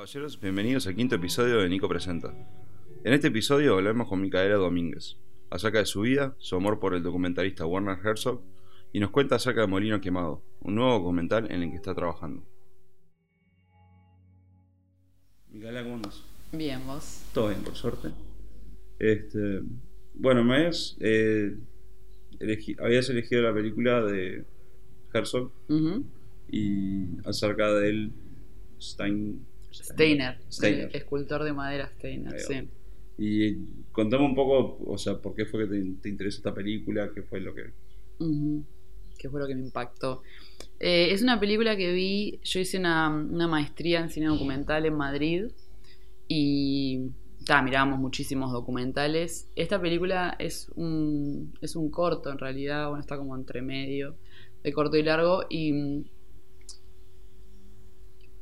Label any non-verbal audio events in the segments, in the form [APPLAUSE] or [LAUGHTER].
caballeros, bienvenidos al quinto episodio de Nico Presenta. En este episodio hablaremos con Micaela Domínguez acerca de su vida, su amor por el documentalista Werner Herzog y nos cuenta acerca de Molino Quemado, un nuevo documental en el que está trabajando. Micaela, ¿cómo andas? Bien, vos. Todo bien, por suerte. Este, bueno, me habías, eh, elegi- habías elegido la película de Herzog y acerca del Stein, Steiner, escultor de madera Steiner, sí. Y contame un poco, o sea, por qué fue que te, te interesó esta película, qué fue lo que... Que fue lo que me impactó. Eh, es una película que vi, yo hice una, una maestría en cine documental en Madrid y ta, mirábamos muchísimos documentales. Esta película es un, es un corto en realidad, bueno, está como entre medio de corto y largo y,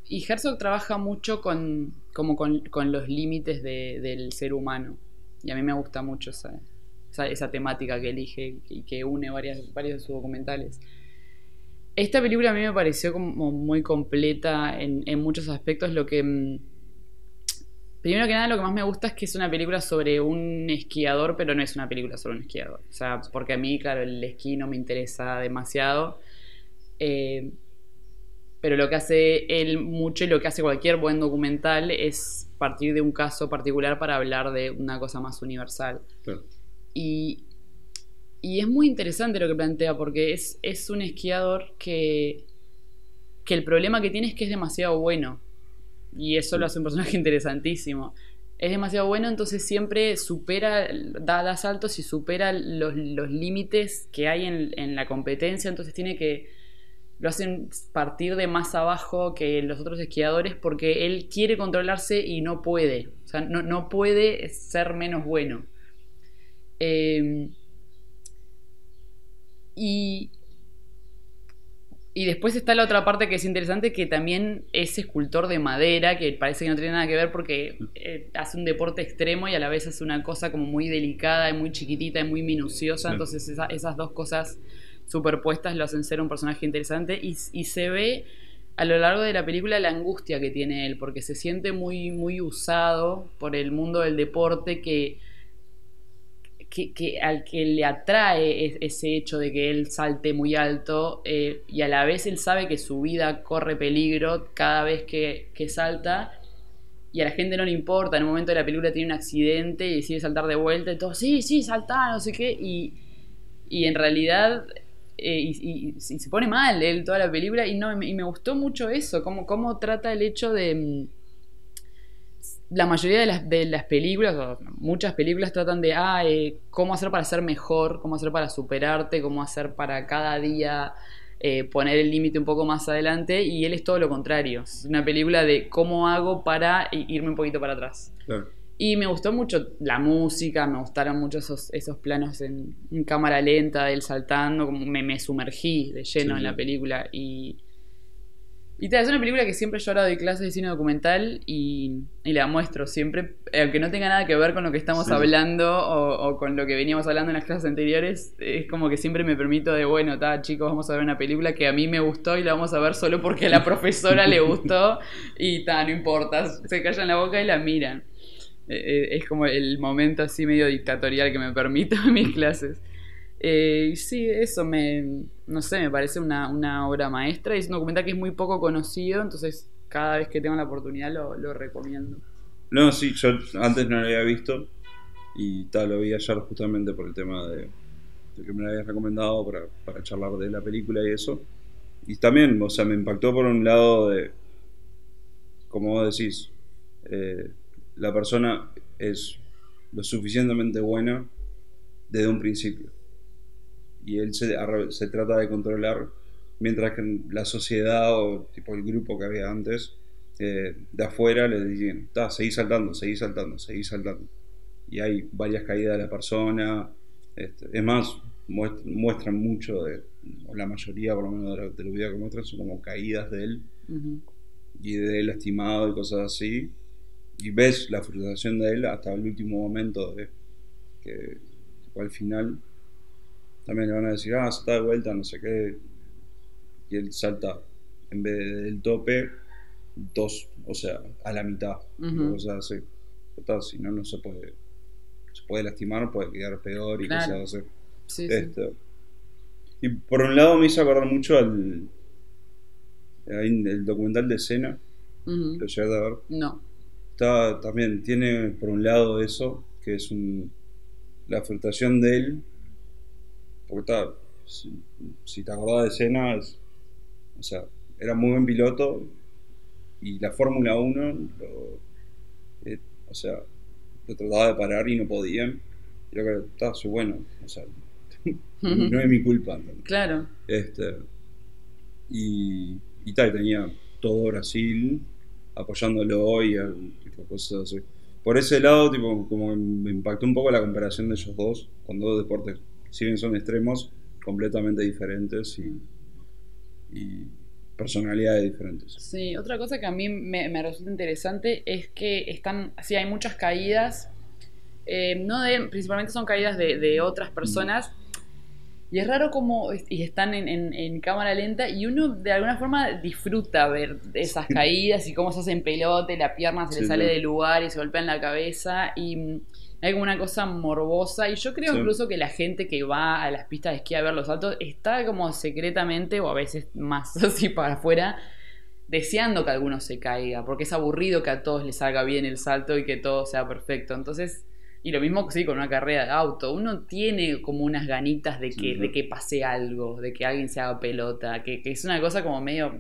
y Herzog trabaja mucho con, como con, con los límites de- del ser humano y a mí me gusta mucho esa, esa, temática que elige y que une varias, varios de sus documentales. Esta película a mí me pareció como muy completa en, en muchos aspectos. Lo que. mm, Primero que nada, lo que más me gusta es que es una película sobre un esquiador, pero no es una película sobre un esquiador. O sea, porque a mí, claro, el esquí no me interesa demasiado. Eh, pero lo que hace él mucho y lo que hace cualquier buen documental es partir de un caso particular para hablar de una cosa más universal. Claro. Y, y es muy interesante lo que plantea porque es, es un esquiador que, que el problema que tiene es que es demasiado bueno. Y eso lo hace un personaje [LAUGHS] interesantísimo. Es demasiado bueno, entonces siempre supera, da, da saltos y supera los, los límites que hay en, en la competencia, entonces tiene que, lo hacen partir de más abajo que los otros esquiadores porque él quiere controlarse y no puede. O sea, no, no puede ser menos bueno. Eh, y, y después está la otra parte que es interesante, que también es escultor de madera, que parece que no tiene nada que ver porque eh, hace un deporte extremo y a la vez hace una cosa como muy delicada y muy chiquitita y muy minuciosa. Entonces esa- esas dos cosas superpuestas lo hacen ser un personaje interesante y, se ve a lo largo de la película la angustia que tiene él, porque se siente muy, muy usado por el mundo del deporte que, que, al que le atrae es- ese hecho de que él salte muy alto eh, y a la vez él sabe que su vida corre peligro cada vez que, que salta y a la gente no le importa, en un momento de la película tiene un accidente y decide saltar de vuelta y todo, sí, sí, saltá, no sé qué, y, y en realidad eh, y, se pone mal él toda la película y no y me, gustó mucho eso cómo, cómo trata el hecho de mm, la mayoría de las, de las películas o muchas películas tratan de ah, eh, cómo hacer para ser mejor cómo hacer para superarte cómo hacer para cada día eh, poner el límite un poco más adelante y él es todo lo contrario es una película de cómo hago para irme un poquito para atrás Claro. Y me gustó mucho la música, me gustaron mucho esos, esos planos en, en cámara lenta, él saltando, como me, me sumergí de lleno Sí, en la película. Y, y tal, es una película que siempre yo ahora doy clases de cine documental y, y la muestro siempre, aunque no tenga nada que ver con lo que estamos Sí. hablando o, o con lo que veníamos hablando en las clases anteriores, es como que siempre me permito de, bueno, está chicos, vamos a ver una película que a mí me gustó y la vamos a ver solo porque a la profesora le gustó [LAUGHS] y ta, no importa, se callan la boca y la miran. Eh, es como el momento así medio dictatorial que me permito en mis clases. Eh, sí, eso me, no sé, me parece una, una obra maestra y es un documental que es muy poco conocido, entonces cada vez que tengo la oportunidad lo, lo recomiendo. No, sí, yo antes no lo había visto y tal, lo vi ayer justamente por el tema de, de que me lo habías recomendado para, para charlar de la película y eso. Y también, o sea, me impactó por un lado de, como vos decís, eh, la persona es lo suficientemente buena desde un principio. Y él se, trata de controlar, mientras que la sociedad o tipo el grupo que había antes, eh, de afuera le dicen, "Ta, seguí saltando, seguí saltando, seguí saltando. Y hay varias caídas de la persona. este, es más, muest- muestran mucho de, o la mayoría por lo menos de, los videos que muestran son como caídas de él y de él lastimado y cosas así. Y ves la frustración de él hasta el último momento de que al final también le van a decir, ah, salta de vuelta, no sé qué. Y él salta en vez del tope, dos, o sea, a la mitad. Ujú. O sea, sí. Si no, no se puede. Se puede lastimar, puede quedar peor y Claro. cosas así. Sí, sí. Este, y por un lado me hizo acordar mucho al. el documental de escena, Ujú. lo llegaste a ver. No. Está, también tiene por un lado eso, que es un, la frustración de él. Porque está, si, si te acordás de escenas, o sea, era muy buen piloto y la Fórmula 1, lo- eh, o sea, lo trataba de parar y no podían. Y yo creo que está, soy bueno, o sea, [LAUGHS] no es mi culpa. Claro. Este, y, y tal, tenía todo Brasil apoyándolo y al- tipo, cosas así. Por ese lado, tipo, como me impactó un poco la comparación de ellos dos, con dos deportes, si bien son extremos, completamente diferentes y, personalidades diferentes. Sí, otra cosa que a mí me, me resulta interesante es que están, sí, hay muchas caídas, eh, no de, principalmente son caídas de, de otras personas, y es raro como, y están en, en- en cámara lenta, y uno de alguna forma disfruta ver esas caídas y cómo se hacen pelote, la pierna se le sale sí. del lugar y se golpea en la cabeza, y hay como una cosa morbosa, y yo creo incluso que la gente que va a las pistas de esquí a ver los saltos está como secretamente, o a veces más [LAUGHS] así para afuera, deseando que alguno se caiga, porque es aburrido que a todos les salga bien el salto y que todo sea perfecto. Entonces, y lo mismo que sí con una carrera de auto, uno tiene como unas ganitas de que, de que pase algo, de que alguien se haga pelota, que, que es una cosa como medio,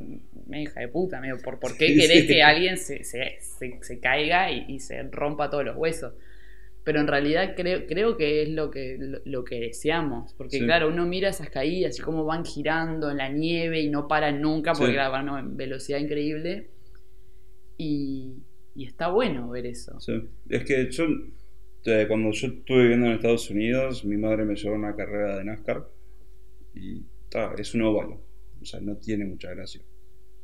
medio hija de puta, medio, ¿por, por qué Sí, querés sí. que alguien se, se, se- se caiga y, y se rompa todos los huesos? Pero en realidad creo, creo que es lo que, lo, lo que deseamos. Porque Sí. claro, uno mira esas caídas y cómo van girando en la nieve y no paran nunca porque van a una velocidad increíble. Y, y está bueno ver eso. Sí. Es que yo, cuando yo estuve viviendo en Estados Unidos, mi madre me llevó a una carrera de NASCAR y ta, es un óvalo, o sea, no tiene mucha gracia.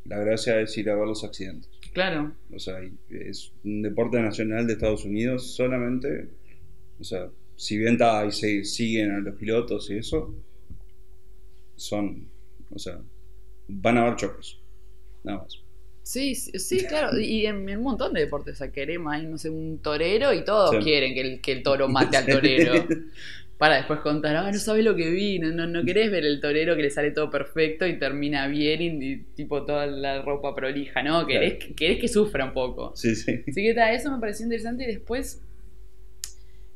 La gracia es ir a ver los accidentes. Claro, O sea, y es un deporte nacional de Estados Unidos solamente. O sea, si bien ta, ahí se siguen a los pilotos y eso, son, o sea, van a haber choques. Nada más. Sí, sí, sí, claro. Y en, en un montón de deportes, o sea, queremos ahí, no sé, un torero y todos Sí. quieren que el, que el toro mate al [LAUGHS] torero. Para después contar, ah, no sabes lo que vi, no, no, no querés ver el torero que le sale todo perfecto y termina bien y, y tipo toda la ropa prolija, ¿no? Querés, que- querés que sufra un poco. Sí, sí. Así que ta, eso me pareció interesante y después,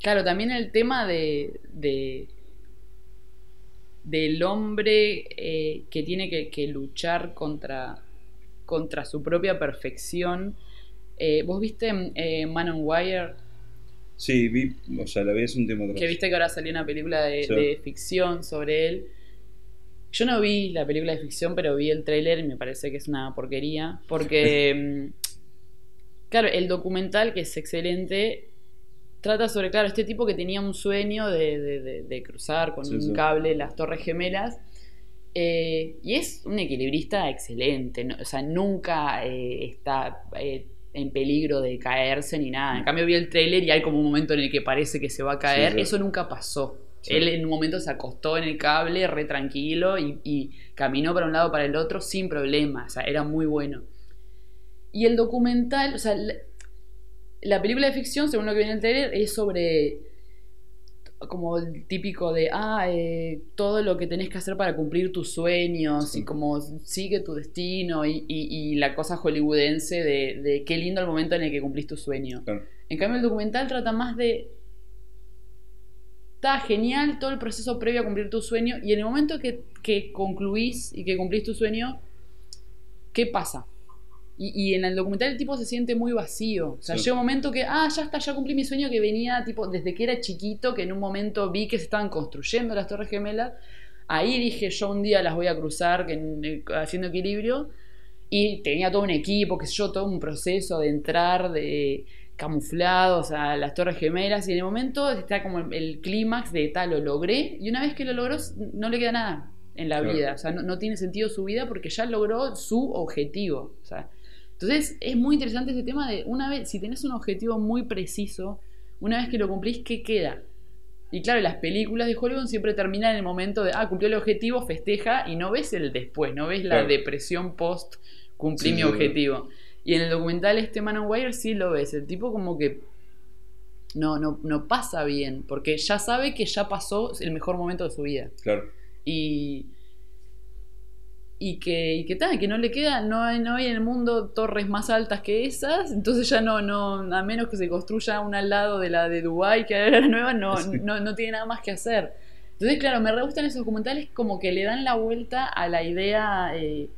claro, también el tema de, de del hombre eh, que tiene que, que luchar contra, contra su propia perfección. Eh, ¿Vos viste eh, Man on Wire? Sí, vi, o sea, la vi hace un tiempo atrás. Que viste que ahora salió una película de, Sí. de ficción sobre él. Yo no vi la película de ficción, pero vi el tráiler y me parece que es una porquería. Porque, mm, claro, el documental, que es excelente, trata sobre, claro, este tipo que tenía un sueño de, de- de- de cruzar con Sí, un sí. cable las Torres Gemelas. Eh, y es un equilibrista excelente. no- o sea, nunca eh, está eh, en peligro de caerse ni nada. En cambio, vi el tráiler y hay como un momento en el que parece que se va a caer. Sí, sí. Eso nunca pasó. Sí. Él en un momento se acostó en el cable, re tranquilo, y, y caminó para un lado para el otro sin problema. O sea, era muy bueno. Y el documental, o sea, la, la película de ficción, según lo que viene en el trailer, es sobre como el típico de, ah, eh, todo lo que tenés que hacer para cumplir tus sueños Sí. y como sigue tu destino y, y- y la cosa hollywoodense de, de qué lindo el momento en el que cumplís tu sueño. Claro. En cambio, el documental trata más de. Está genial todo el proceso previo a cumplir tu sueño. Y en el momento que, que concluís y que cumplís tu sueño, ¿qué pasa? Y, y en el documental el tipo se siente muy vacío. O sea, Sí. llega un momento que, ah, ya está, ya cumplí mi sueño que venía tipo desde que era chiquito, que en un momento vi que se estaban construyendo las Torres Gemelas. Ahí dije, yo un día las voy a cruzar que en- haciendo equilibrio. Y tenía todo un equipo, que sé yo, todo un proceso de entrar, de camuflados a las Torres Gemelas. Y en el momento está como el, el clímax de tal, lo logré. Y una vez que lo logró, no le queda nada en la Claro. vida. O sea, no, no tiene sentido su vida porque ya logró su objetivo. O sea, entonces es muy interesante ese tema de una vez, si tenés un objetivo muy preciso, una vez que lo cumplís, ¿qué queda? Y claro, las películas de Hollywood siempre terminan en el momento de, ah, cumplió el objetivo, festeja, y no ves el después, no ves la Claro. depresión post, cumplí Sí, mi objetivo. Y en el documental este Man on Wire sí lo ves, el tipo como que no, no, no pasa bien, porque ya sabe que ya pasó el mejor momento de su vida. Claro. Y, y que, y que tal, que no le queda, no hay, no hay en el mundo torres más altas que esas, entonces ya no, no, a menos que se construya una al lado de la de Dubai que era la nueva, no, Sí. no, no tiene nada más que hacer. Entonces, claro, me re gustan esos documentales como que le dan la vuelta a la idea eh,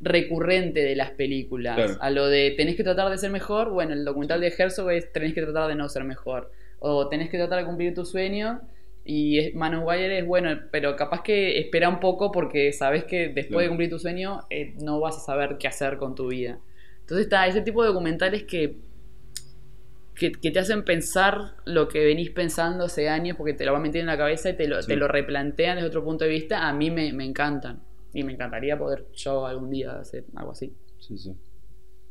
recurrente de las películas. Claro. A lo de tenés que tratar de ser mejor, bueno, el documental de Herzog es tenés que tratar de no ser mejor. O tenés que tratar de cumplir tu sueño. Y es- Man on Wire es bueno, pero capaz que espera un poco porque sabes que después Claro. de cumplir tu sueño eh, no vas a saber qué hacer con tu vida. Entonces está ese tipo de documentales que, que, que te hacen pensar lo que venís pensando hace años porque te lo van metiendo en la cabeza y te lo, Sí. te lo replantean desde otro punto de vista. A mí me, me encantan. Y me encantaría poder yo algún día hacer algo así. Sí, sí.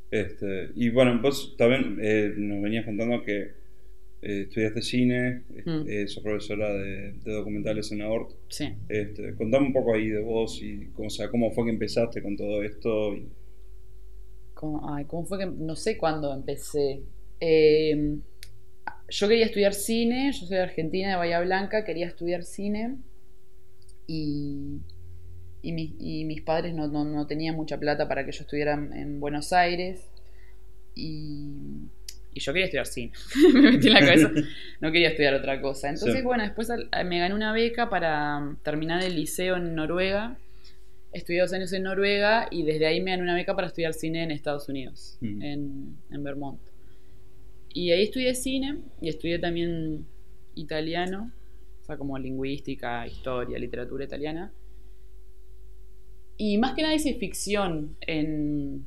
Este, y bueno, vos también eh, nos venías contando que eh, estudiaste cine, eh, Mm. eh, sos profesora de, de documentales en AORT. Sí. Este, contame un poco ahí de vos y cómo, o sea, cómo fue que empezaste con todo esto. y- ¿Cómo, ay, ¿cómo fue que.? No sé cuándo empecé. Eh, yo quería estudiar cine, yo soy de Argentina, de Bahía Blanca, quería estudiar cine. Y. Y, mis- y mis padres no, no- no tenían mucha plata para que yo estudiara en, en Buenos Aires. Y. Y yo quería estudiar cine. [LAUGHS] [LAUGHS] Me metí en la cabeza. No quería estudiar otra cosa. Entonces, Sí. bueno, después al- me gané una beca para terminar el liceo en Noruega. Estudié dos años en Noruega y desde ahí me gané una beca para estudiar cine en Estados Unidos, Mm. en, en Vermont. Y ahí estudié cine y estudié también italiano, o sea, como lingüística, historia, literatura italiana. Y más que nada hice ficción en,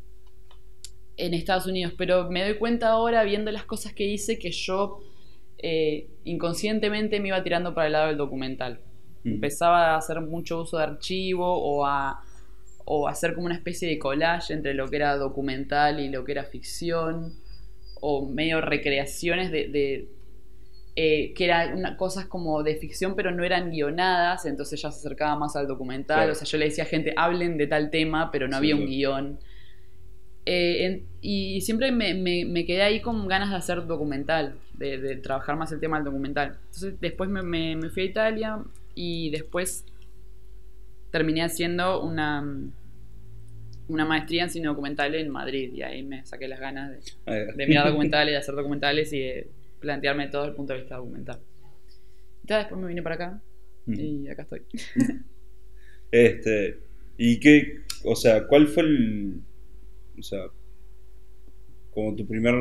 en Estados Unidos, pero me doy cuenta ahora, viendo las cosas que hice, que yo eh, inconscientemente me iba tirando para el lado del documental Mm. empezaba a hacer mucho uso de archivo o a, o a hacer como una especie de collage entre lo que era documental y lo que era ficción, o medio recreaciones de, de, eh, que eran una- cosas como de ficción pero no eran guionadas, entonces ya se acercaba más al documental, Claro. o sea, yo le decía a gente, hablen de tal tema, pero no Sí, había un sí. guion. Eh, en- y siempre me, me- me quedé ahí con ganas de hacer documental, de, de trabajar más el tema del documental. Entonces después me, fui a Italia y después terminé haciendo una, una maestría en cine documental en Madrid y ahí me saqué las ganas de, de mirar [LAUGHS] documentales, de hacer documentales y de plantearme todo desde el punto de vista documental. Entonces después me vine para acá Mm. y acá estoy. [LAUGHS] Este, y qué, o sea, ¿cuál fue el, o sea, como tu primer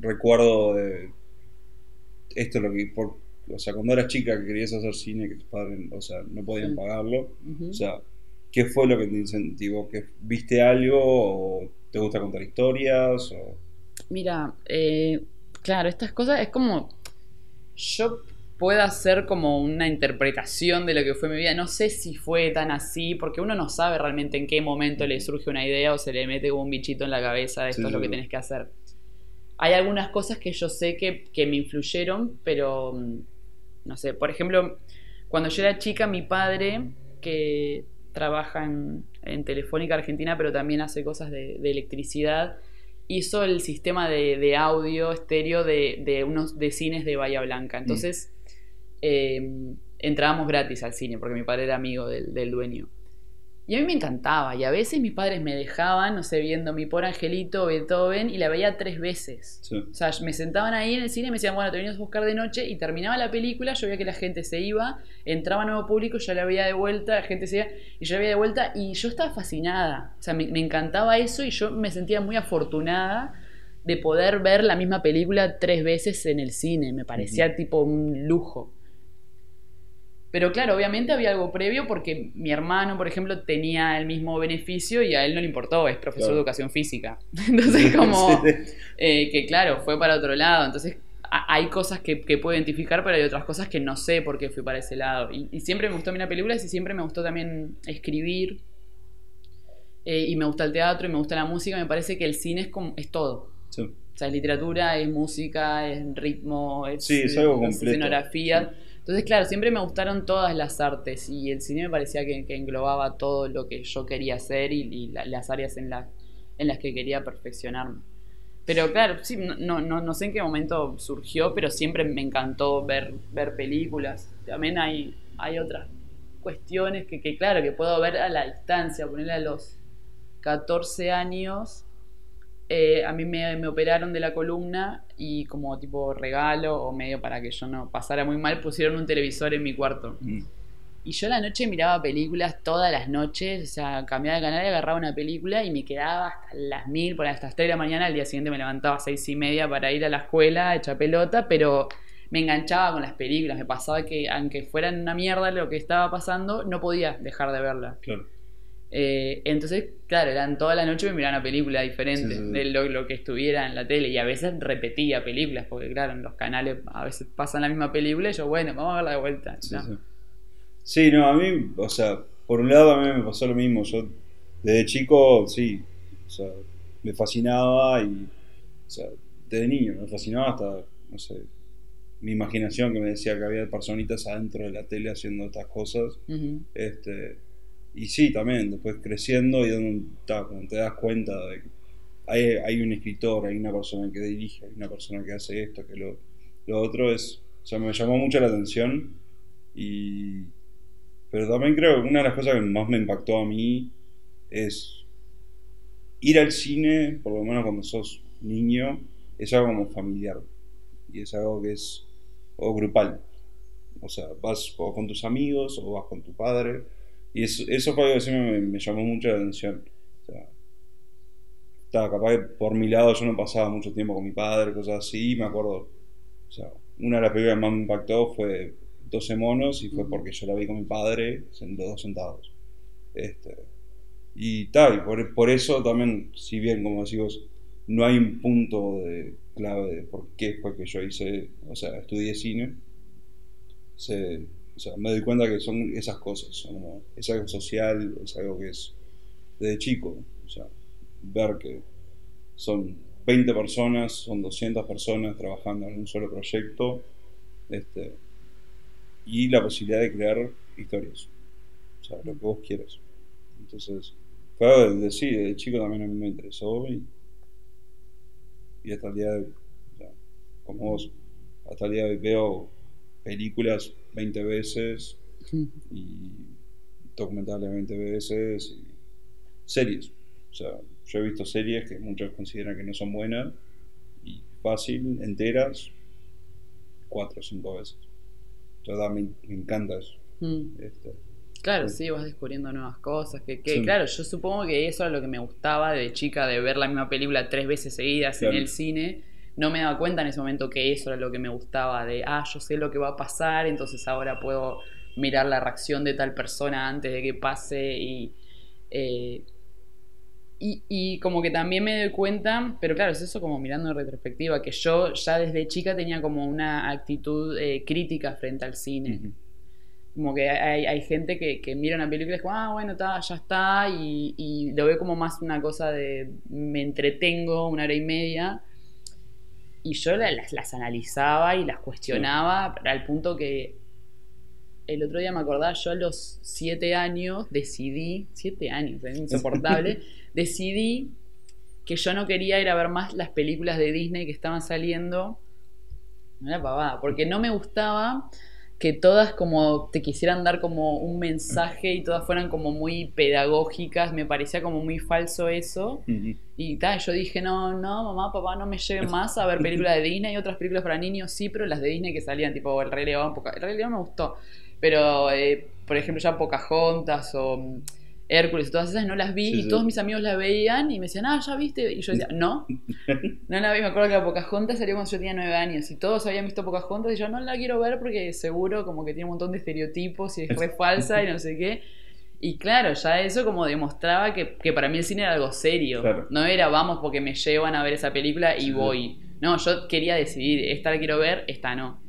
recuerdo de esto, lo que, por, o sea, cuando eras chica que querías hacer cine, que tus padres, o sea, no podían Sí. pagarlo, o sea, ¿qué fue lo que te incentivó? ¿Que viste algo o te gusta contar historias? O... Mira, eh, claro, estas cosas es como. Yo puedo hacer como una interpretación de lo que fue mi vida. No sé si fue tan así, porque uno no sabe realmente en qué momento le surge una idea o se le mete como un bichito en la cabeza de esto Sí, es lo que tenés que hacer. Hay algunas cosas que yo sé que, que me influyeron, pero mm, no sé. Por ejemplo, cuando yo era chica, mi padre, que trabaja en, en Telefónica Argentina, pero también hace cosas de, de electricidad, hizo el sistema de, de audio estéreo de, de unos de cines de Bahía Blanca. Entonces, eh, entrábamos gratis al cine porque mi padre era amigo del, del dueño. Y a mí me encantaba. Y a veces mis padres me dejaban, no sé, viendo mi por Angelito, Beethoven, y la veía tres veces. Sí. O sea, me sentaban ahí en el cine y me decían, bueno, te venimos a buscar de noche, y terminaba la película, yo veía que la gente se iba, entraba nuevo público, ya la veía de vuelta, la gente se iba, y yo la veía de vuelta, y yo estaba fascinada. O sea, me, me encantaba eso y yo me sentía muy afortunada de poder ver la misma película tres veces en el cine. Me parecía tipo un lujo. Pero claro, obviamente había algo previo porque mi hermano, por ejemplo, tenía el mismo beneficio y a él no le importó, es profesor Claro. de educación física. [LAUGHS] Entonces, [LAUGHS] como eh, que claro, fue para otro lado. Entonces, hay cosas que, que puedo identificar, pero hay otras cosas que no sé por qué fui para ese lado. Y, y siempre me gustó mirar películas y siempre me gustó también escribir. Eh, y me gusta el teatro y me gusta la música. Me parece que el cine es, como, es todo. Sí. O sea, es literatura, es música, es ritmo, es, Sí, es algo completo. escenografía. Entonces, claro, siempre me gustaron todas las artes y el cine me parecía que, englobaba todo lo que yo quería hacer y, y la- las áreas en, la- en las que quería perfeccionarme. Pero claro, sí, no, no, no sé en qué momento surgió, pero siempre me encantó ver, ver películas. También hay, hay otras cuestiones que, que, claro, que puedo ver a la distancia, ponerle a los 14 años. Eh, a mí me, me, operaron de la columna y como tipo regalo o medio para que yo no pasara muy mal pusieron un televisor en mi cuarto. Mm. Y yo la noche miraba películas todas las noches, o sea, cambiaba de canal y agarraba una película y me quedaba hasta las mil, por hasta las tres de la mañana, al día siguiente me levantaba a seis y media para ir a la escuela, hecha pelota, pero me enganchaba con las películas, me pasaba que aunque fueran una mierda lo que estaba pasando, no podía dejar de verla. Claro. Eh, entonces, claro, eran toda la noche me miraba una película diferente de lo, lo, que estuviera en la tele y a veces repetía películas, porque claro, en los canales a veces pasan la misma película y yo, bueno, vamos a verla de vuelta. ¿no? Sí, no, a mí, o sea, por un lado a mí me pasó lo mismo. Yo, desde chico, sí, o sea, me fascinaba y, o sea, desde niño me fascinaba hasta, no sé, mi imaginación que me decía que había personitas adentro de la tele haciendo estas cosas. este, y sí, también, después creciendo y donde, cuando te das cuenta de que hay, hay, un escritor, hay una persona que dirige, hay una persona que hace esto, que lo, lo otro es, o sea, me llamó mucho la atención y pero también creo que una de las cosas que más me impactó a mí es ir al cine, por lo menos cuando sos niño, es algo como familiar. Y es algo que es o grupal. O sea, vas o con tus amigos o vas con tu padre. Y eso, eso fue algo que siempre me, llamó mucho la atención. O sea, estaba capaz que por mi lado yo no pasaba mucho tiempo con mi padre, cosas así. Y me acuerdo, o sea, una de las películas que más me impactó fue 12 monos y fue porque yo la vi con mi padre, los dos sentados. Este, y tal, por, por, eso también, si bien, como decimos, no hay un punto de clave de por qué fue que yo hice, o sea, estudié cine, se, o sea, me doy cuenta que son esas cosas, es algo social, es algo que es desde chico, o sea, ver que son 20 personas, son 200 personas trabajando en un solo proyecto, este, y la posibilidad de crear historias. O sea, lo que vos quieras. Entonces, fue algo de, sí, de chico también a mí me interesó y, y hasta el día de hoy, como vos, hasta el día de hoy veo películas 20 veces y documentales 20 veces y series. O sea, yo he visto series que muchos consideran que no son buenas y fácil, enteras, cuatro o cinco veces me, encanta eso. Mm. Este, claro, sí, vas descubriendo nuevas cosas. Que, claro, yo supongo que eso era lo que me gustaba de chica, de ver la misma película tres veces seguidas en el cine. No me daba cuenta en ese momento que eso era lo que me gustaba, de, ah, yo sé lo que va a pasar, entonces ahora puedo mirar la reacción de tal persona antes de que pase y... Eh, y, como que también me doy cuenta, pero claro, es eso como mirando en retrospectiva, que yo ya desde chica tenía como una actitud eh, crítica frente al cine. Como que hay, gente que, mira una película y es como, ah, bueno, ya está, y, lo veo como más una cosa de me entretengo una hora y media. Y yo las, las analizaba y las cuestionaba al punto que el otro día me acordaba, yo a los siete años decidí, siete años, es insoportable, [LAUGHS] decidí que yo no quería ir a ver más las películas de Disney que estaban saliendo. Una pavada, porque no me gustaba que todas como te quisieran dar como un mensaje y todas fueran como muy pedagógicas, me parecía como muy falso eso. Y tal, yo dije, no, no, mamá, papá, no me lleven más a ver películas de Disney y otras películas para niños, sí, pero las de Disney que salían, tipo El Rey León, el Rey León me gustó. Pero, eh, por ejemplo, ya Pocahontas o Hércules, todas esas no las vi y todos mis amigos las veían y me decían, ah, ya viste. Y yo decía, no, [LAUGHS] no la vi. Me acuerdo que la Pocahontas salió cuando yo tenía nueve años y todos habían visto Pocahontas y yo no la quiero ver porque seguro como que tiene un montón de estereotipos y es re [LAUGHS] falsa y no sé qué. Y claro, ya eso como demostraba que, que para mí el cine era algo serio. No era vamos porque me llevan a ver esa película y voy. No, yo quería decidir, esta la quiero ver, esta no.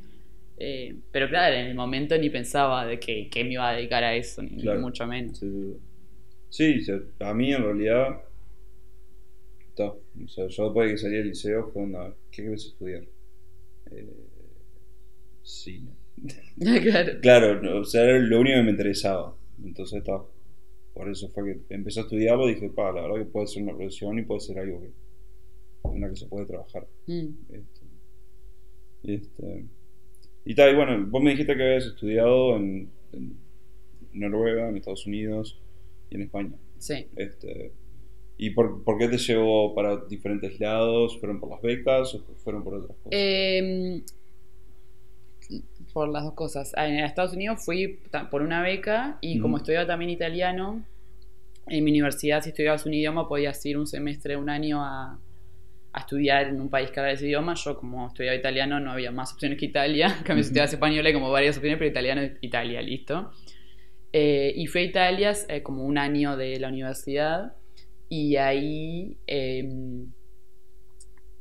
Eh, pero claro, en el momento ni pensaba de que, me iba a dedicar a eso, ni, mucho menos. Sí, a mí en realidad, o sea, yo después de que salí del liceo fue una, ¿qué quieres estudiar? Eh, cine. [LAUGHS] claro. claro, o sea, era lo único que me interesaba. Entonces estaba. por eso fue que empecé a estudiarlo y dije, pa, la verdad que puede ser una profesión y puede ser algo que, en la que se puede trabajar. Mm. Este, este, y tal, y bueno, vos me dijiste que habías estudiado en, en Noruega, en Estados Unidos y en España. Sí. Este, ¿Y por, por qué te llevó para diferentes lados? ¿Fueron por las becas o fueron por otras cosas? Eh, por las dos cosas. Ah, En Estados Unidos fui por una beca y como estudiaba también italiano, en mi universidad si estudiabas un idioma podías ir un semestre, un año a, a estudiar en un país que habla ese idioma. Yo como estudiaba italiano no había más opciones que Italia. En cambio si Ujú. estudiabas español hay como varias opciones, pero italiano es Italia, listo. Eh, y fui a Italia eh, como un año de la universidad y ahí em,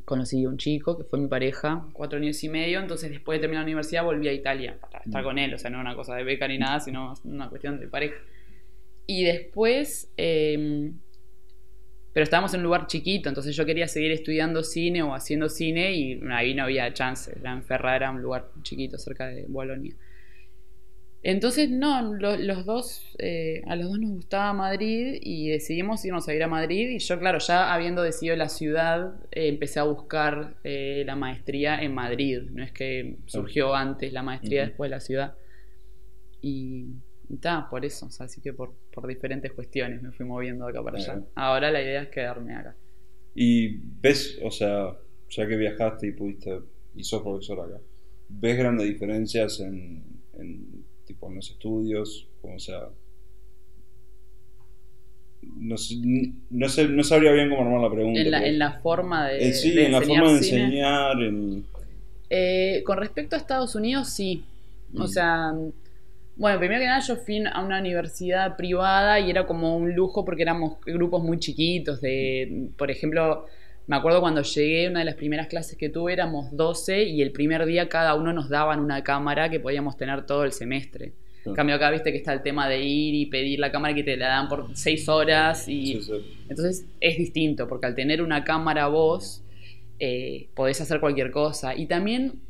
conocí a un chico que fue mi pareja, cuatro años y medio, entonces después de terminar la universidad volví a Italia para estar Mm. con él, o sea, no una cosa de beca ni nada, sino una cuestión de pareja. Y después, em, pero estábamos en un lugar chiquito, entonces yo quería seguir estudiando cine o haciendo cine y ahí no había chance, era en Ferrara, un lugar chiquito cerca de Bolonia. Entonces, no, lo- los dos, eh, a los dos nos gustaba Madrid y decidimos irnos a ir a Madrid. Y yo, claro, ya habiendo decidido la ciudad, eh, empecé a buscar eh, la maestría en Madrid. No es que surgió antes la maestría Ujú. después de la ciudad. Y está, por eso. O sea, así que por, por diferentes cuestiones me fui moviendo de acá para allá. Ahora la idea es quedarme acá. Y ves, o sea, ya que viajaste y pudiste, y sos profesor acá, ¿ves grandes diferencias en, en, tipo, en los estudios? O sea, no, sé, no, sé, no sabría bien cómo armar la pregunta. En la, pero- en la forma de. Eh, sí, de en la forma de cine. enseñar, en... Eh, con respecto a Estados Unidos, sí. O Mm. sea, bueno, primero que nada yo fui a una universidad privada y era como un lujo porque éramos grupos muy chiquitos. De, por ejemplo, me acuerdo cuando llegué, una de las primeras clases que tuve éramos 12 y el primer día cada uno nos daban una cámara que podíamos tener todo el semestre. En cambio acá viste que está el tema de ir y pedir la cámara que te la dan por 6 horas y Sí, sí. entonces es distinto, porque al tener una cámara vos, eh, podés hacer cualquier cosa. Y también,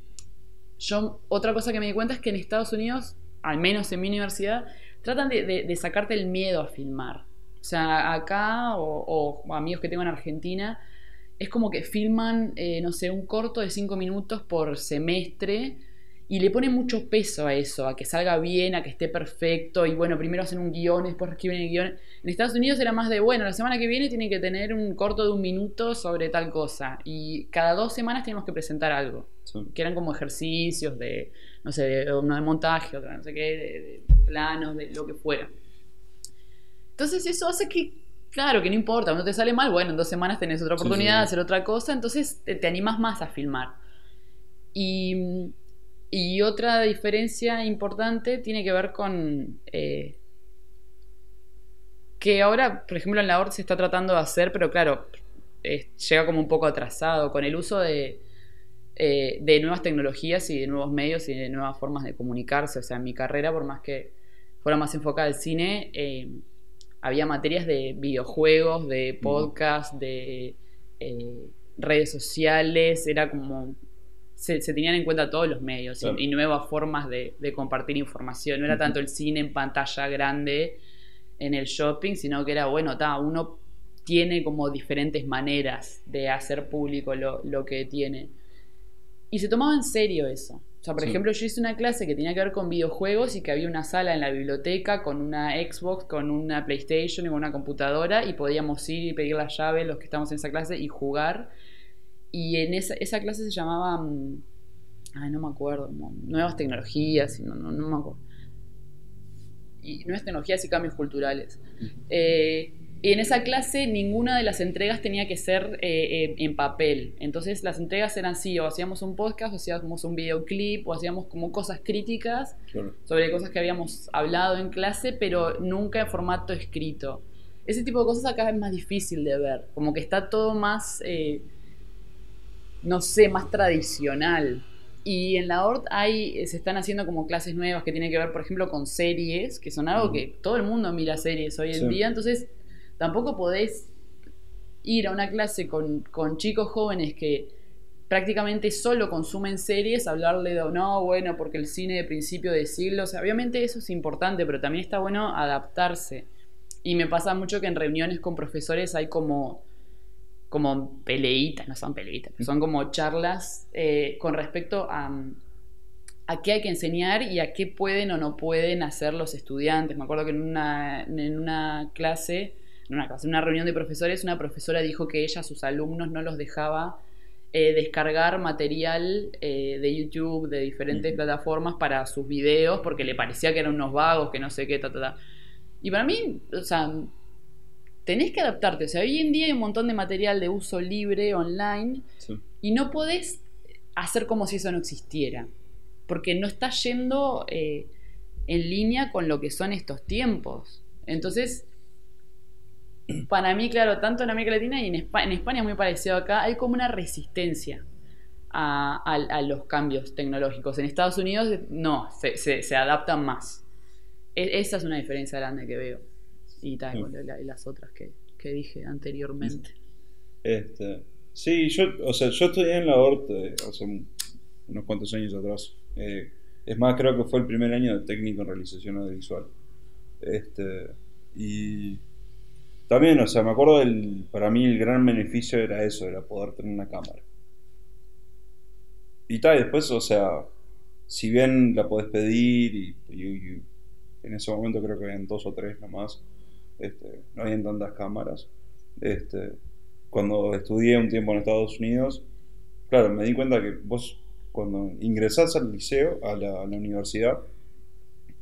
yo, otra cosa que me di cuenta es que en Estados Unidos, al menos en mi universidad, tratan de, de- de sacarte el miedo a filmar. O sea, acá, o, o amigos que tengo en Argentina, es como que filman, eh, no sé, un corto de cinco minutos por semestre y le ponen mucho peso a eso, a que salga bien, a que esté perfecto. Y bueno, primero hacen un guion, después escriben el guion. En Estados Unidos era más de, bueno, la semana que viene tienen que tener un corto de un minuto sobre tal cosa. Y cada dos semanas tenemos que presentar algo. sí. Que eran como ejercicios de, no sé, de, uno de montaje, otro no sé qué, de, de planos, de lo que fuera. Entonces eso hace que, claro, que no importa, no te sale mal, bueno, en dos semanas tenés otra oportunidad sí. de hacer otra cosa, entonces te, te animas más a filmar. Y, y otra diferencia importante tiene que ver con eh, que ahora, por ejemplo, en la ORT se está tratando de hacer, pero claro, eh, llega como un poco atrasado con el uso de, eh, de nuevas tecnologías y de nuevos medios y de nuevas formas de comunicarse. O sea, en mi carrera, por más que fuera más enfocada al cine, eh, había materias de videojuegos, de podcast, de eh, redes sociales, era como... Se, se tenían en cuenta todos los medios y- Claro. y, nuevas formas de, de compartir información. No era tanto el cine en pantalla grande en el shopping, sino que era, bueno, ta, uno tiene como diferentes maneras de hacer público lo, lo que tiene. Y se tomaba en serio eso. O sea, por Sí. ejemplo, yo hice una clase que tenía que ver con videojuegos y que había una sala en la biblioteca con una Xbox, con una PlayStation y con una computadora y podíamos ir y pedir la llave los que estamos en esa clase y jugar. Y en esa, esa clase se llamaba, mm, ay, no me acuerdo, nuevas tecnologías, no, no, no me acuerdo. Y nuevas tecnologías y cambios culturales. Eh, y en esa clase ninguna de las entregas tenía que ser eh, eh, en papel. Entonces las entregas eran sí, o hacíamos un podcast, o hacíamos un videoclip, o hacíamos como cosas críticas Claro. sobre cosas que habíamos hablado en clase, pero nunca en formato escrito. Ese tipo de cosas acá es más difícil de ver, como que está todo más, eh, no sé, más tradicional. Y en la ORT hay, se están haciendo como clases nuevas que tienen que ver, por ejemplo, con series, que son algo que todo el mundo mira series hoy en Sí. día, entonces tampoco podés ir a una clase con, con chicos jóvenes que prácticamente solo consumen series, hablarle de, no, bueno, porque el cine de principio de siglo, o sea, obviamente eso es importante, pero también está bueno adaptarse. Y me pasa mucho que en reuniones con profesores hay como, como peleitas, no son peleitas, son como charlas eh, con respecto a, a qué hay que enseñar y a qué pueden o no pueden hacer los estudiantes. Me acuerdo que en una, en una clase, en una clase, en una reunión de profesores, una profesora dijo que ella a sus alumnos no los dejaba eh, descargar material eh, de YouTube, de diferentes plataformas para sus videos, porque le parecía que eran unos vagos, que no sé qué, ta, ta, ta. Y para mí, o sea, tenés que adaptarte. O sea, hoy en día hay un montón de material de uso libre online y no podés hacer como si eso no existiera, porque no está yendo eh, en línea con lo que son estos tiempos. Entonces, para mí, claro, tanto en América Latina y en España, es muy parecido acá, hay como una resistencia a, los cambios tecnológicos. En Estados Unidos no, se, adaptan más. E, esa es una diferencia grande que veo. Y, tal, las otras que, dije anteriormente. Este, sí, yo, o sea, yo estudié en la ORT hace unos cuantos años atrás. Eh, es más, creo que fue el primer año de técnico en realización audiovisual. Este, y también, o sea, me acuerdo del, para mí el gran beneficio era eso, era poder tener una cámara. Y tal, después, o sea, si bien la podés pedir y, en ese momento creo que habían dos o tres nomás, este, no habían tantas cámaras. Este, cuando estudié un tiempo en Estados Unidos, claro, me di cuenta que vos cuando ingresás al liceo, a la, universidad,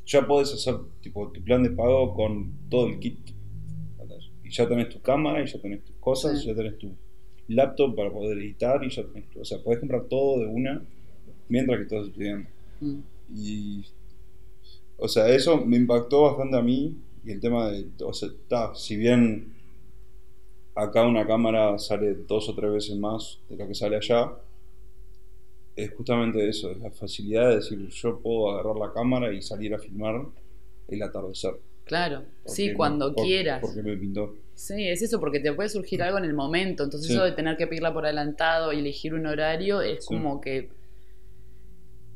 ya podés hacer tipo tu plan de pago con todo el kit ya tenés tu cámara y ya tenés tus cosas, ya tenés tu laptop para poder editar y ya tenés, o sea, podés comprar todo de una mientras que estás estudiando. Mm. Y, o sea, eso me impactó bastante a mí y el tema de, o sea, si bien acá una cámara sale dos o tres veces más de lo que sale allá, es justamente eso, es la facilidad de decir, yo puedo agarrar la cámara y salir a filmar el atardecer. Claro, sí, cuando quieras. Porque me pintó. Sí, es eso, porque te puede surgir algo en el momento. Entonces, eso de tener que pedirla por adelantado y elegir un horario es como que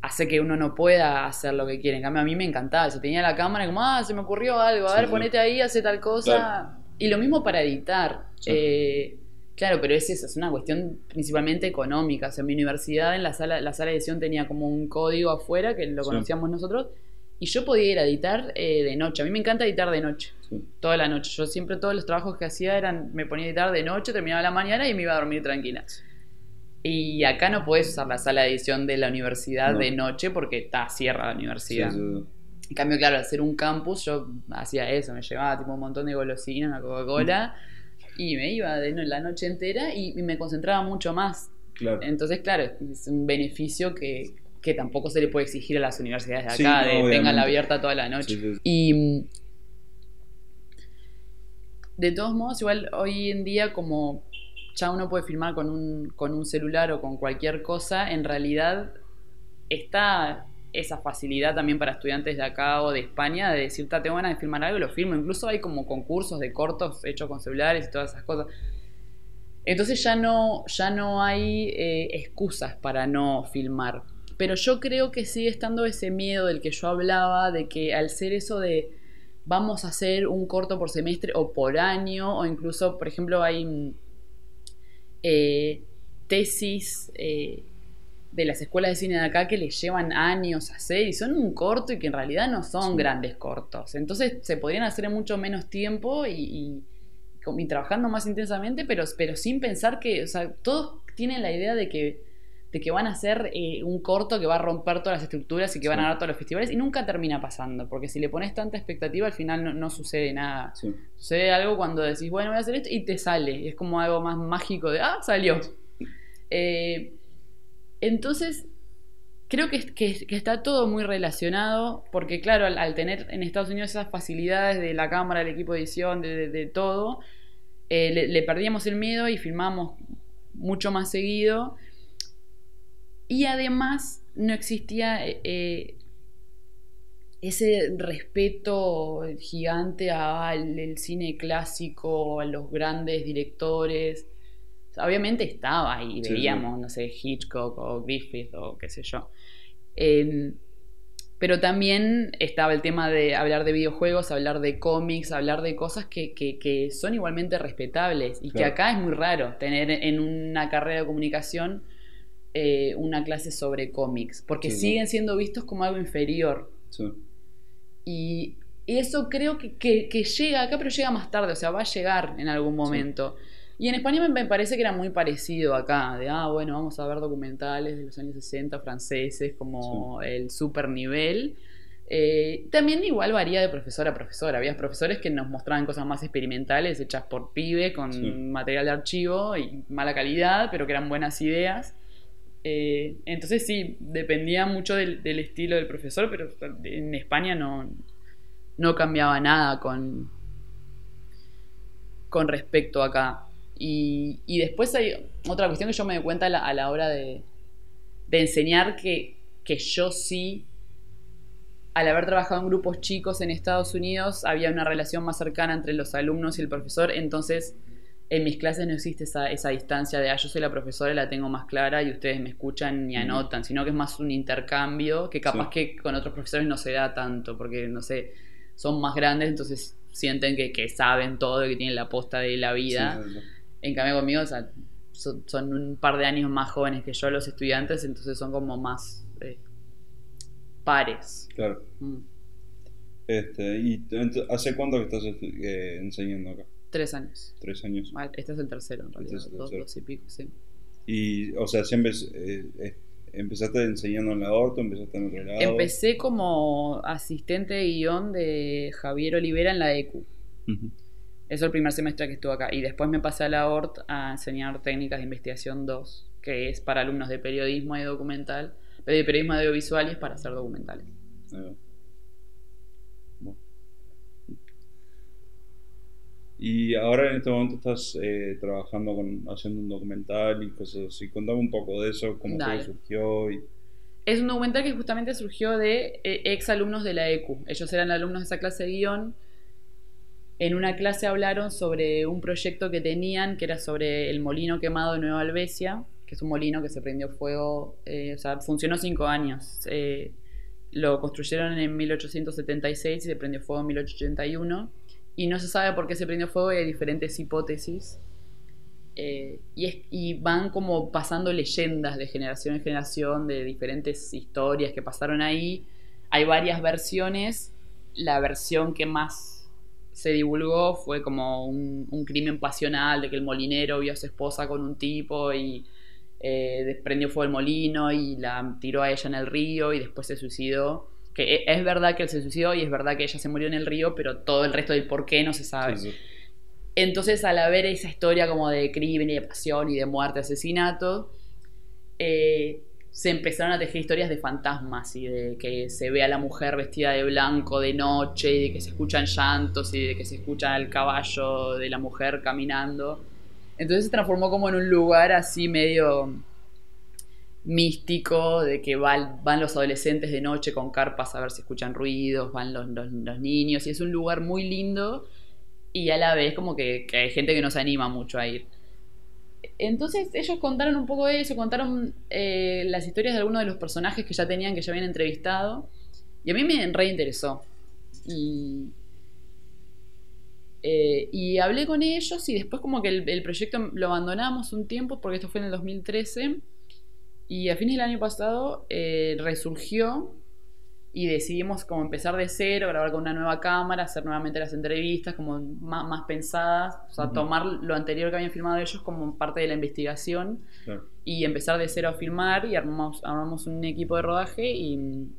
hace que uno no pueda hacer lo que quiere. En cambio, a mí me encantaba. Si tenía la cámara, como, ah, se me ocurrió algo, a ver, ponete ahí, hace tal cosa. Y lo mismo para editar. Eh, claro, pero es eso, es una cuestión principalmente económica. O sea, en mi universidad, en la sala, la sala de edición tenía como un código afuera que lo conocíamos nosotros y yo podía ir a editar eh, de noche. A mí me encanta editar de noche. Toda la noche. Yo siempre todos los trabajos que hacía eran, me ponía a editar de noche, terminaba la mañana y me iba a dormir tranquila. Y acá no puedes usar la sala de edición de la universidad de noche porque está cierra la universidad. en cambio, claro, ser un campus, yo hacía eso, me llevaba tipo un montón de golosinas, una Coca-Cola, y me iba de la noche entera y, me concentraba mucho más. Entonces, claro, es un beneficio que, que tampoco se le puede exigir a las universidades de acá, de tengan la abierta toda la noche. Y mm, de todos modos, igual hoy en día como ya uno puede filmar con un, con un celular o con cualquier cosa, en realidad está esa facilidad también para estudiantes de acá o de España de decir, te van a filmar algo y lo filmo. Incluso hay como concursos de cortos hechos con celulares y todas esas cosas. Entonces ya no, ya no hay eh, excusas para no filmar. Pero yo creo que sigue estando ese miedo del que yo hablaba, de que al ser eso de vamos a hacer un corto por semestre o por año, o incluso, por ejemplo, hay eh, tesis eh, de las escuelas de cine de acá que les llevan años a hacer y son un corto y que en realidad no son grandes cortos. Entonces se podrían hacer en mucho menos tiempo y, y, trabajando más intensamente, pero, pero sin pensar que, o sea, todos tienen la idea de que de que van a hacer eh, un corto que va a romper todas las estructuras y que van a dar todos los festivales y nunca termina pasando, porque si le pones tanta expectativa al final no, sucede nada. Sucede algo cuando decís, bueno, voy a hacer esto y te sale, es como algo más mágico de, ah, salió. Eh, entonces, creo que, que, está todo muy relacionado, porque claro, al, tener en Estados Unidos esas facilidades de la cámara, del equipo de edición, de, todo, eh, le, le, perdíamos el miedo y filmamos mucho más seguido. Y además no existía eh, eh, ese respeto gigante al cine clásico, a los grandes directores. obviamente estaba ahí, veíamos, no sé, Hitchcock o Griffith o qué sé yo. Em, Pero también estaba el tema de hablar de videojuegos, hablar de cómics, hablar de cosas que, que, que son igualmente respetables y que acá es muy raro tener en una carrera de comunicación eh, una clase sobre cómics, porque Sí, siguen siendo vistos como algo inferior. Sí. Y eso creo que, que- que llega acá, pero llega más tarde, o sea, va a llegar en algún momento. Y en España me, me parece que era muy parecido acá, de, ah, bueno, vamos a ver documentales de los años 60 franceses como el super nivel. Eh, también igual varía de profesor a profesor. Había profesores que nos mostraban cosas más experimentales, hechas por pibe, con Sí. material de archivo y mala calidad, pero que eran buenas ideas. Eh, entonces sí, dependía mucho del, estilo del profesor, pero en España no, no cambiaba nada con, con respecto acá. Y, después hay otra cuestión que yo me doy cuenta a la, a la hora de, de enseñar que, que yo sí, al haber trabajado en grupos chicos en Estados Unidos, había una relación más cercana entre los alumnos y el profesor, entonces en mis clases no existe esa, esa distancia de, ah, yo soy la profesora y la tengo más clara y ustedes me escuchan y anotan, sino que es más un intercambio que capaz Sí. que con otros profesores no se da tanto, porque no sé, son más grandes, entonces sienten que, que saben todo y que tienen la posta de la vida. Sí. En cambio conmigo, o sea, son, son un par de años más jóvenes que yo los estudiantes, entonces son como más eh, pares. Claro. Mm. Este, ¿Y hace cuánto que estás eh, enseñando acá? Tres años. Tres años. Ah, Este es el tercero, en realidad. Este es el dos, tercero. dos y pico, sí. Y, o sea, siempre eh, eh, empezaste enseñando en la Orto, empezaste en otro lado. Empecé como asistente de guion de Javier Olivera en la ECU. Ujú. Eso el primer semestre que estuve acá. Y después me pasé a la ORT a enseñar técnicas de investigación 2, que es para alumnos de periodismo y documental, de periodismo audiovisual y es para hacer documentales. Va. Y ahora en este momento estás eh, trabajando con, haciendo un documental y cosas así. Contame un poco de eso, cómo Dale. surgió y Es un documental que justamente surgió de eh, ex alumnos de la ECU. Ellos eran alumnos de esa clase de guion. En una clase hablaron sobre un proyecto que tenían, que era sobre el molino quemado de Nueva Albesia, que es un molino que se prendió fuego, eh, o sea, funcionó cinco años. Eh, lo construyeron en 1876 y se prendió fuego en 1881. Y no se sabe por qué se prendió fuego y hay diferentes hipótesis. Eh, y, es- y van como pasando leyendas de generación en generación de diferentes historias que pasaron ahí. Hay varias versiones. La versión que más se divulgó fue como un, crimen pasional de que el molinero vio a su esposa con un tipo y eh, desprendió fuego el molino y la tiró a ella en el río y después se suicidó. Que e- es verdad que él se suicidó y es verdad que ella se murió en el río, pero todo el resto del por qué no se sabe. Sí, sí. Entonces, al haber esa historia como de crimen y de pasión y de muerte, asesinato, eh, se empezaron a tejer historias de fantasmas y de que se ve a la mujer vestida de blanco de noche y de que se escuchan llantos y de que se escucha el caballo de la mujer caminando. Entonces se transformó como en un lugar así medio místico, de que va- van los adolescentes de noche con carpas a ver si escuchan ruidos, van los, niños, y es un lugar muy lindo y a la vez como que, hay gente que no se anima mucho a ir. Entonces ellos contaron un poco de eso, contaron eh, las historias de algunos de los personajes que ya tenían, que ya habían entrevistado, y a mí me reinteresó. Y, eh, hablé con ellos y después como que el, el proyecto lo abandonamos un tiempo porque esto fue en el 2013 y a fines del año pasado eh, resurgió y decidimos como empezar de cero, grabar con una nueva cámara, hacer nuevamente las entrevistas como más, más pensadas, o sea, tomar lo anterior que habían filmado ellos como parte de la investigación Claro. y empezar de cero a filmar y armamos, armamos un equipo de rodaje y,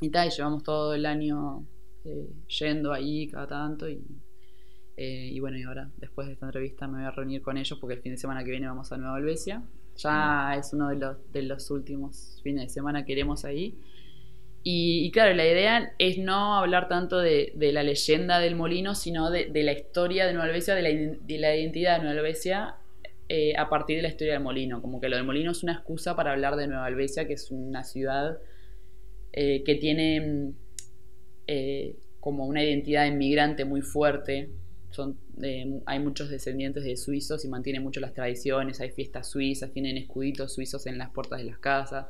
y tal, y llevamos todo el año eh, yendo ahí cada tanto y, eh, y bueno, y ahora después de esta entrevista me voy a reunir con ellos porque el fin de semana que viene vamos a Nueva Albesia. Ya es uno de los, de los últimos fines de semana que iremos ahí. Y, y claro, la idea es no hablar tanto de, de la leyenda del molino, sino de, de la historia de Nueva Albesia, de la, de la identidad de Nueva Albesia eh, a partir de la historia del molino. Como que lo del molino es una excusa para hablar de Nueva Albesia, que es una ciudad eh, que tiene mm, eh, como una identidad inmigrante muy fuerte. Son, eh, hay muchos descendientes de suizos y mantienen mucho las tradiciones, hay fiestas suizas, tienen escuditos suizos en las puertas de las casas,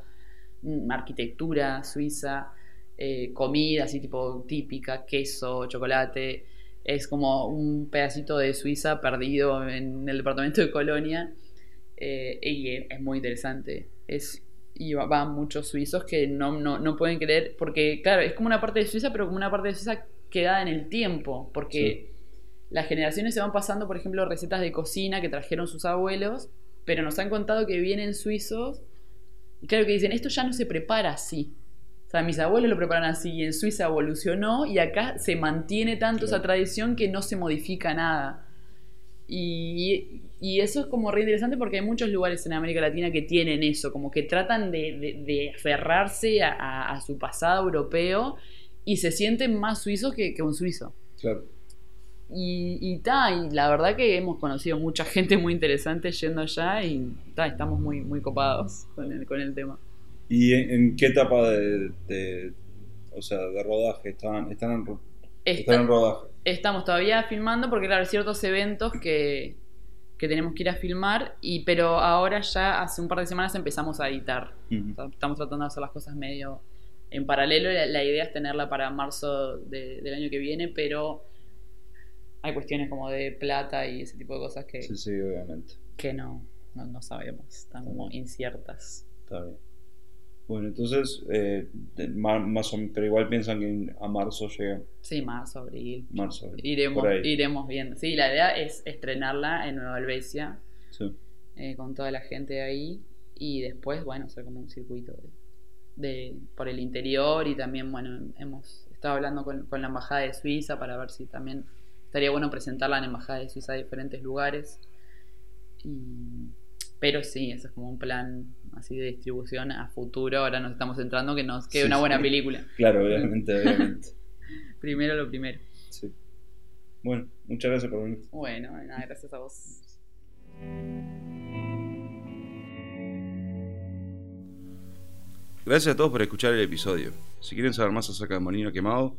mm, arquitectura suiza. eh, comida así tipo típica, queso, chocolate. Es como un pedacito de Suiza perdido en el departamento de Colonia. eh, y es muy interesante. Es, y va- van muchos suizos que no, no, no pueden creer, porque claro, es como una parte de Suiza, pero como una parte de Suiza quedada en el tiempo, porque las generaciones se van pasando, por ejemplo, recetas de cocina que trajeron sus abuelos, pero nos han contado que vienen suizos y claro que dicen, esto ya no se prepara así. O sea, mis abuelos lo preparan así y en Suiza evolucionó y acá se mantiene tanto esa tradición que no se modifica nada. Y, y eso es como re interesante porque hay muchos lugares en América Latina que tienen eso, como que tratan de, de- de aferrarse a, a- a su pasado europeo y se sienten más suizos que, que un suizo. Claro. Y, y, ta, y la verdad que hemos conocido mucha gente muy interesante yendo allá y ta, estamos muy, muy copados con el, con el tema. ¿Y en, en qué etapa de, de- o sea, de rodaje están? Están en, ro- Está- están en rodaje. estamos todavía filmando porque claro, hay ciertos eventos que, que tenemos que ir a filmar, y, pero ahora ya hace un par de semanas empezamos a editar. Ujú. O sea, estamos tratando de hacer las cosas medio en paralelo. La, la idea es tenerla para marzo de- del año que viene, pero hay cuestiones como de plata y ese tipo de cosas que, Sí, sí, obviamente. que no, no, no sabemos, están como inciertas. Está bien. Bueno, entonces, eh, más o menos, pero igual piensan que a marzo llega. Sí, marzo, abril. Marzo. abril, Iremos, iremos viendo. Sí, la idea es estrenarla en Nueva Helvecia Sí. eh, con toda la gente ahí y después, bueno, hacer como un circuito de, de- por el interior y también, bueno, hemos estado hablando con, con la Embajada de Suiza para ver si también estaría bueno presentarla en la Embajada de Suiza de diferentes lugares. Y- pero sí, eso es como un plan así de distribución a futuro. Ahora nos estamos centrando que nos quede Sí, una buena sí. película. Claro, obviamente, obviamente. [LAUGHS] Primero lo primero. Sí. Bueno, muchas gracias por venir. Bueno, nada, gracias a vos. Gracias a todos por escuchar el episodio. Si quieren saber más acerca de Molino Quemado,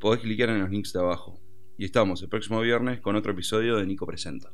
podés clicar en los links de abajo. Y estamos el próximo viernes con otro episodio de Nico Presenta.